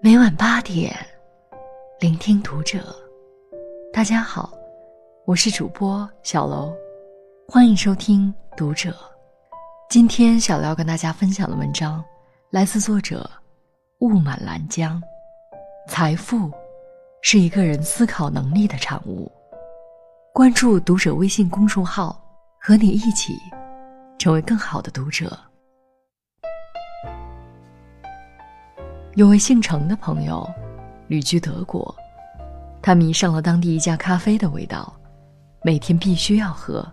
每晚八点，聆听读者。大家好，我是主播小楼，欢迎收听《读者》。今天小楼要跟大家分享的文章，来自作者雾满兰江。财富是一个人思考能力的产物。关注《读者》微信公众号，和你一起成为更好的读者。有位姓程的朋友，旅居德国，他迷上了当地一家咖啡的味道，每天必须要喝。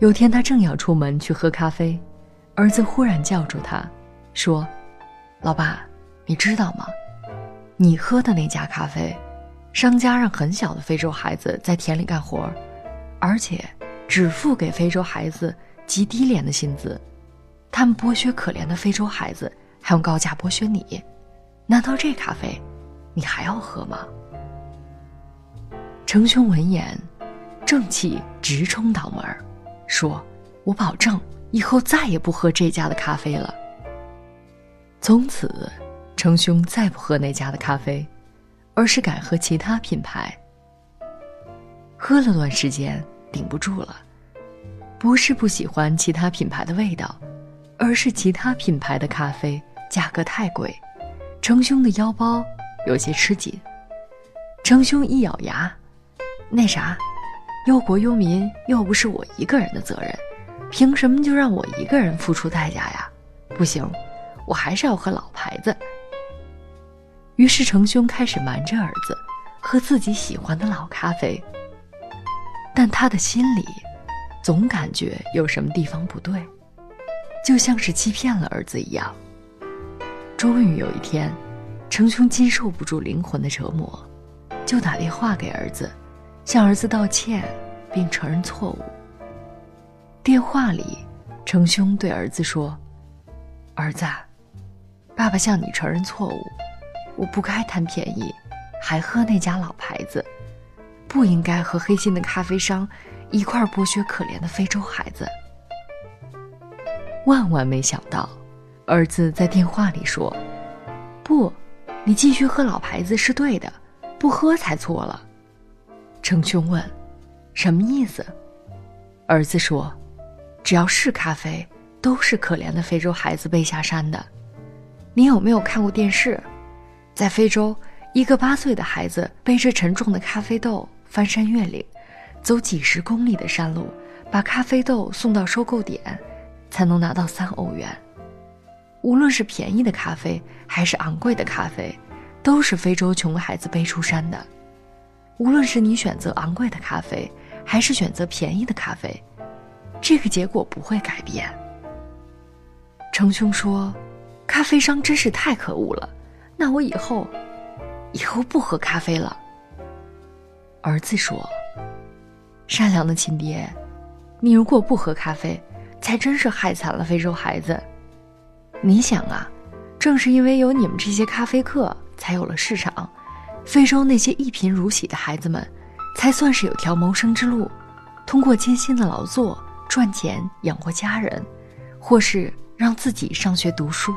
有天他正要出门去喝咖啡，儿子忽然叫住他，说：“老爸，你知道吗？你喝的那家咖啡，商家让很小的非洲孩子在田里干活，而且只付给非洲孩子极低廉的薪资，他们剥削可怜的非洲孩子，还用高价剥削你。”难道这咖啡，你还要喝吗？程兄闻言，正气直冲脑门说：“我保证以后再也不喝这家的咖啡了。”从此，程兄再不喝那家的咖啡，而是改喝其他品牌。喝了段时间，顶不住了，不是不喜欢其他品牌的味道，而是其他品牌的咖啡价格太贵。程兄的腰包有些吃紧，程兄一咬牙，那啥，忧国忧民又不是我一个人的责任，凭什么就让我一个人付出代价呀？不行，我还是要喝老牌子。于是程兄开始瞒着儿子，喝自己喜欢的老咖啡。但他的心里，总感觉有什么地方不对，就像是欺骗了儿子一样。终于有一天，程兄经受不住灵魂的折磨，就打电话给儿子，向儿子道歉，并承认错误。电话里，程兄对儿子说：“儿子，爸爸向你承认错误，我不该贪便宜，还喝那家老牌子，不应该和黑心的咖啡商一块剥削可怜的非洲孩子。”万万没想到。儿子在电话里说：“不，你继续喝老牌子是对的，不喝才错了。”程兄问：“什么意思？”儿子说：“只要是咖啡，都是可怜的非洲孩子背下山的。你有没有看过电视？在非洲，一个八岁的孩子背着沉重的咖啡豆翻山越岭，走几十公里的山路，把咖啡豆送到收购点，才能拿到三欧元。”无论是便宜的咖啡还是昂贵的咖啡，都是非洲穷孩子背出山的。无论是你选择昂贵的咖啡，还是选择便宜的咖啡，这个结果不会改变。程兄说：“咖啡商真是太可恶了，那我以后，以后不喝咖啡了。”儿子说：“善良的亲爹，你如果不喝咖啡，才真是害惨了非洲孩子。”你想啊，正是因为有你们这些咖啡客，才有了市场。非洲那些一贫如洗的孩子们，才算是有条谋生之路，通过艰辛的劳作赚钱养活家人，或是让自己上学读书。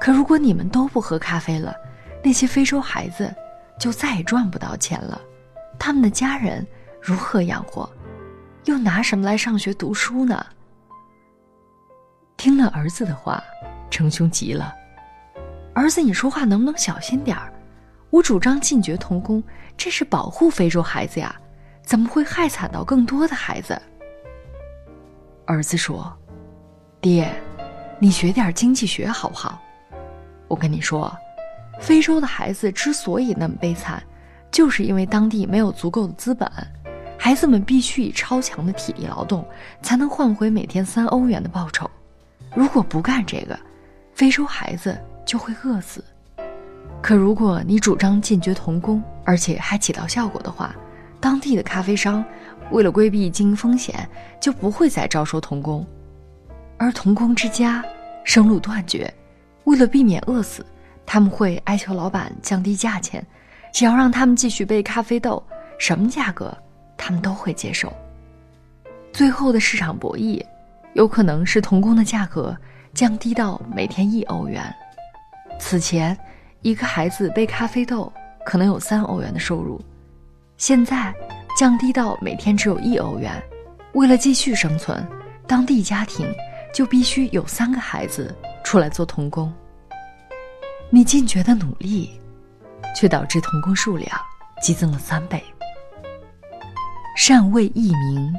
可如果你们都不喝咖啡了，那些非洲孩子就再也赚不到钱了，他们的家人如何养活？又拿什么来上学读书呢？听了儿子的话。程兄急了：“儿子，你说话能不能小心点儿？我主张禁绝童工，这是保护非洲孩子呀，怎么会害惨到更多的孩子？”儿子说：“爹，你学点经济学好不好？我跟你说，非洲的孩子之所以那么悲惨，就是因为当地没有足够的资本，孩子们必须以超强的体力劳动才能换回每天三欧元的报酬，如果不干这个。”非洲孩子就会饿死，可如果你主张禁绝童工，而且还起到效果的话，当地的咖啡商为了规避经营风险，就不会再招收童工，而童工之家生路断绝，为了避免饿死，他们会哀求老板降低价钱，只要让他们继续背咖啡豆，什么价格他们都会接受。最后的市场博弈，有可能是童工的价格。降低到每天一欧元。此前，一个孩子背咖啡豆可能有三欧元的收入，现在降低到每天只有一欧元。为了继续生存，当地家庭就必须有三个孩子出来做童工。你尽绝的努力，却导致童工数量激增了三倍。善为易明，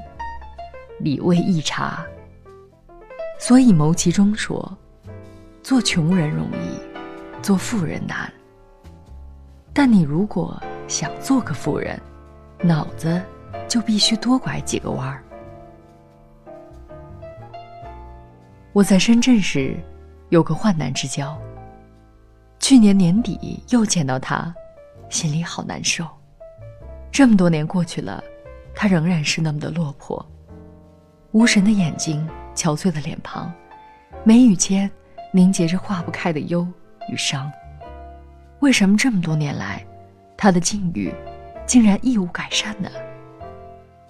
理为易察。所以牟其中说：“做穷人容易，做富人难。但你如果想做个富人，脑子就必须多拐几个弯儿。”我在深圳时，有个患难之交。去年年底又见到他，心里好难受。这么多年过去了，他仍然是那么的落魄，无神的眼睛，憔悴的脸庞，眉宇间凝结着化不开的忧与伤。为什么这么多年来，他的境遇竟然一无改善呢？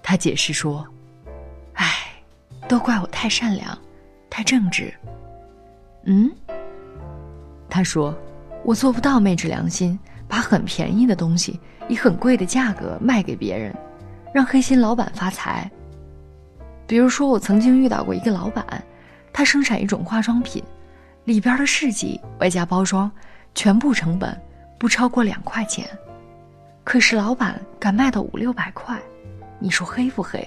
他解释说：“唉，都怪我太善良。”太正直。嗯，他说：“我做不到昧着良心，把很便宜的东西以很贵的价格卖给别人，让黑心老板发财。比如说，我曾经遇到过一个老板，他生产一种化妆品，里边的试剂外加包装，全部成本不超过两块钱，可是老板敢卖到五六百块，你说黑不黑？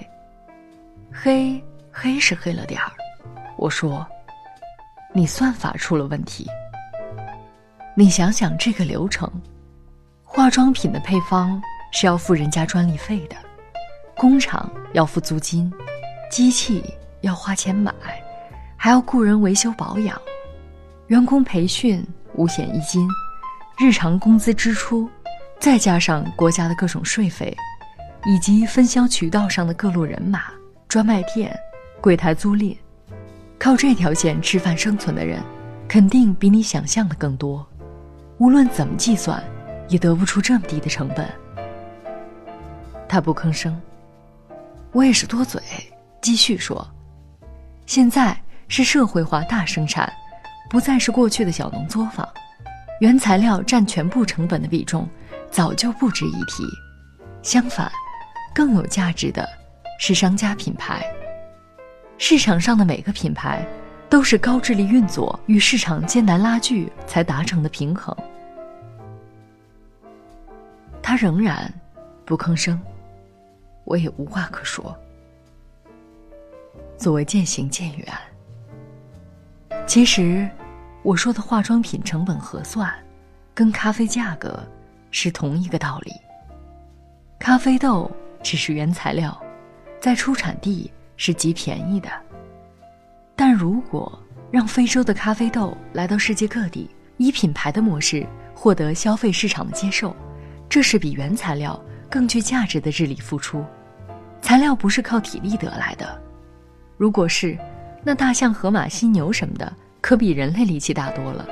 黑，黑是黑了点儿。”我说：“你算法出了问题。你想想这个流程，化妆品的配方是要付人家专利费的，工厂要付租金，机器要花钱买，还要雇人维修保养，员工培训、五险一金、日常工资支出，再加上国家的各种税费，以及分销渠道上的各路人马、专卖店、柜台租赁。”靠这条线吃饭生存的人，肯定比你想象的更多。无论怎么计算，也得不出这么低的成本。他不吭声，我也是多嘴，继续说：现在是社会化大生产，不再是过去的小农作坊，原材料占全部成本的比重早就不值一提。相反，更有价值的是商家品牌。市场上的每个品牌，都是高智力运作与市场艰难拉锯才达成的平衡。他仍然不吭声，我也无话可说。所谓渐行渐远，其实我说的化妆品成本核算，跟咖啡价格是同一个道理。咖啡豆只是原材料，在出产地。是极便宜的，但如果让非洲的咖啡豆来到世界各地，以品牌的模式获得消费市场的接受，这是比原材料更具价值的日理付出。材料不是靠体力得来的，如果是，那大象、河马、犀牛什么的可比人类力气大多了。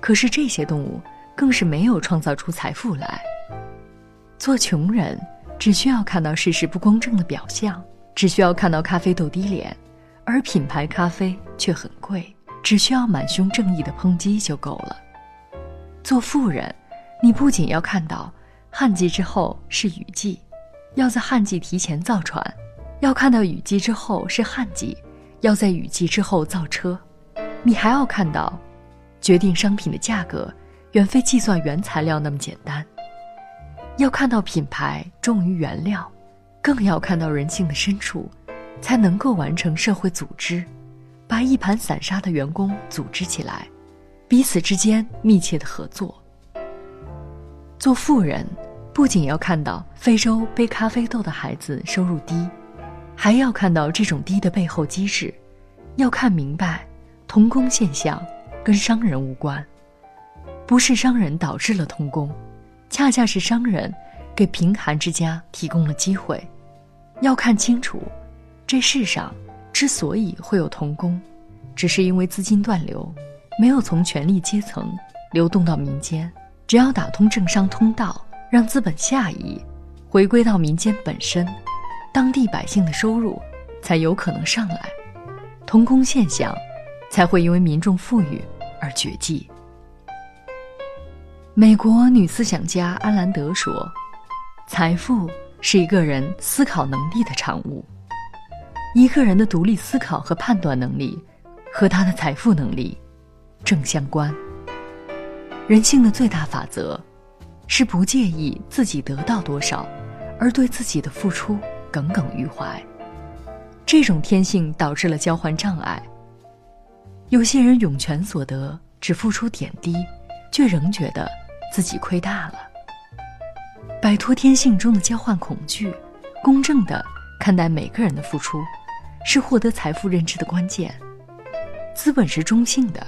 可是这些动物更是没有创造出财富来。做穷人只需要看到事实不公正的表象。只需要看到咖啡豆低廉，而品牌咖啡却很贵，只需要满胸正义的抨击就够了。做富人，你不仅要看到旱季之后是雨季，要在旱季提前造船；要看到雨季之后是旱季，要在雨季之后造车。你还要看到，决定商品的价格远非计算原材料那么简单。要看到品牌重于原料。更要看到人性的深处，才能够完成社会组织，把一盘散沙的员工组织起来，彼此之间密切的合作。做富人，不仅要看到非洲背咖啡豆的孩子收入低，还要看到这种低的背后机制，要看明白，童工现象跟商人无关，不是商人导致了童工，恰恰是商人。给贫寒之家提供了机会，要看清楚，这世上之所以会有童工，只是因为资金断流，没有从权力阶层流动到民间。只要打通政商通道，让资本下移，回归到民间本身，当地百姓的收入才有可能上来，童工现象才会因为民众富裕而绝迹。美国女思想家安兰德说：“财富是一个人思考能力的产物。一个人的独立思考和判断能力，和他的财富能力正相关。人性的最大法则，是不介意自己得到多少，而对自己的付出耿耿于怀。这种天性导致了交换障碍。有些人涌泉所得，只付出点滴，却仍觉得。”自己亏大了，摆脱天性中的交换恐惧，公正的看待每个人的付出，是获得财富认知的关键。资本是中性的，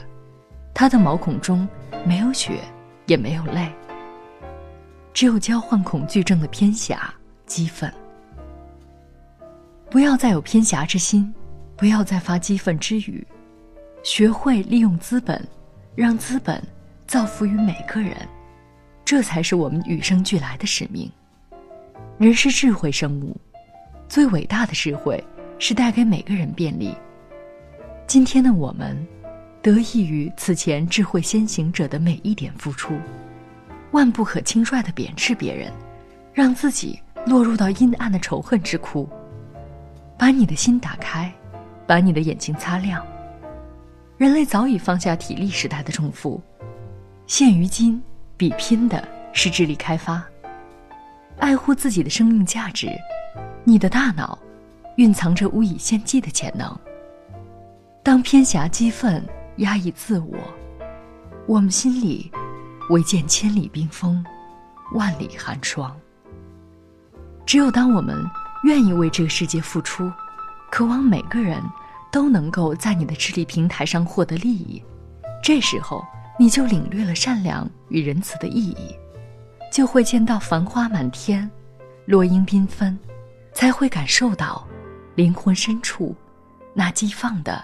它的毛孔中没有血，也没有泪，只有交换恐惧症的偏狭、激愤。不要再有偏狭之心，不要再发激愤之语，学会利用资本，让资本造福于每个人。这才是我们与生俱来的使命。人是智慧生物，最伟大的智慧是带给每个人便利。今天的我们，得益于此前智慧先行者的每一点付出，万不可轻率的贬斥别人，让自己落入到阴暗的仇恨之窟。把你的心打开，把你的眼睛擦亮。人类早已放下体力时代的重负，现于今。比拼的是智力开发，爱护自己的生命价值。你的大脑蕴藏着无以献计的潜能。当偏狭激愤压抑自我，我们心里唯见千里冰封，万里寒霜。只有当我们愿意为这个世界付出，渴望每个人都能够在你的智力平台上获得利益，这时候。你就领略了善良与仁慈的意义，就会见到繁花满天，落英缤纷，才会感受到灵魂深处那激放的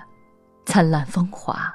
灿烂风华。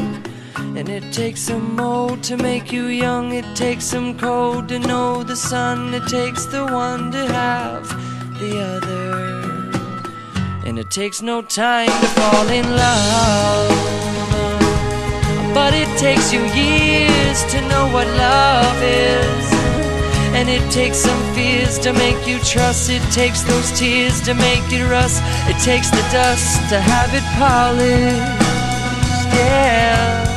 And it takes some old to make you young. It takes some cold to know the sun. It takes the one to have the other. And it takes no time to fall in love. But it takes you years to know what love is. And it takes some fears to make you trust. It takes those tears to make it rust. It takes the dust to have it polished. Yeah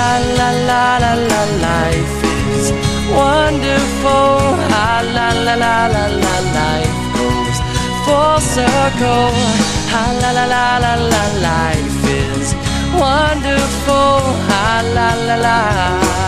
la la la la la life is wonderful. Ah, la la la la la life goes full circle. Ah, la la la la la life is wonderful. Ah, la la la.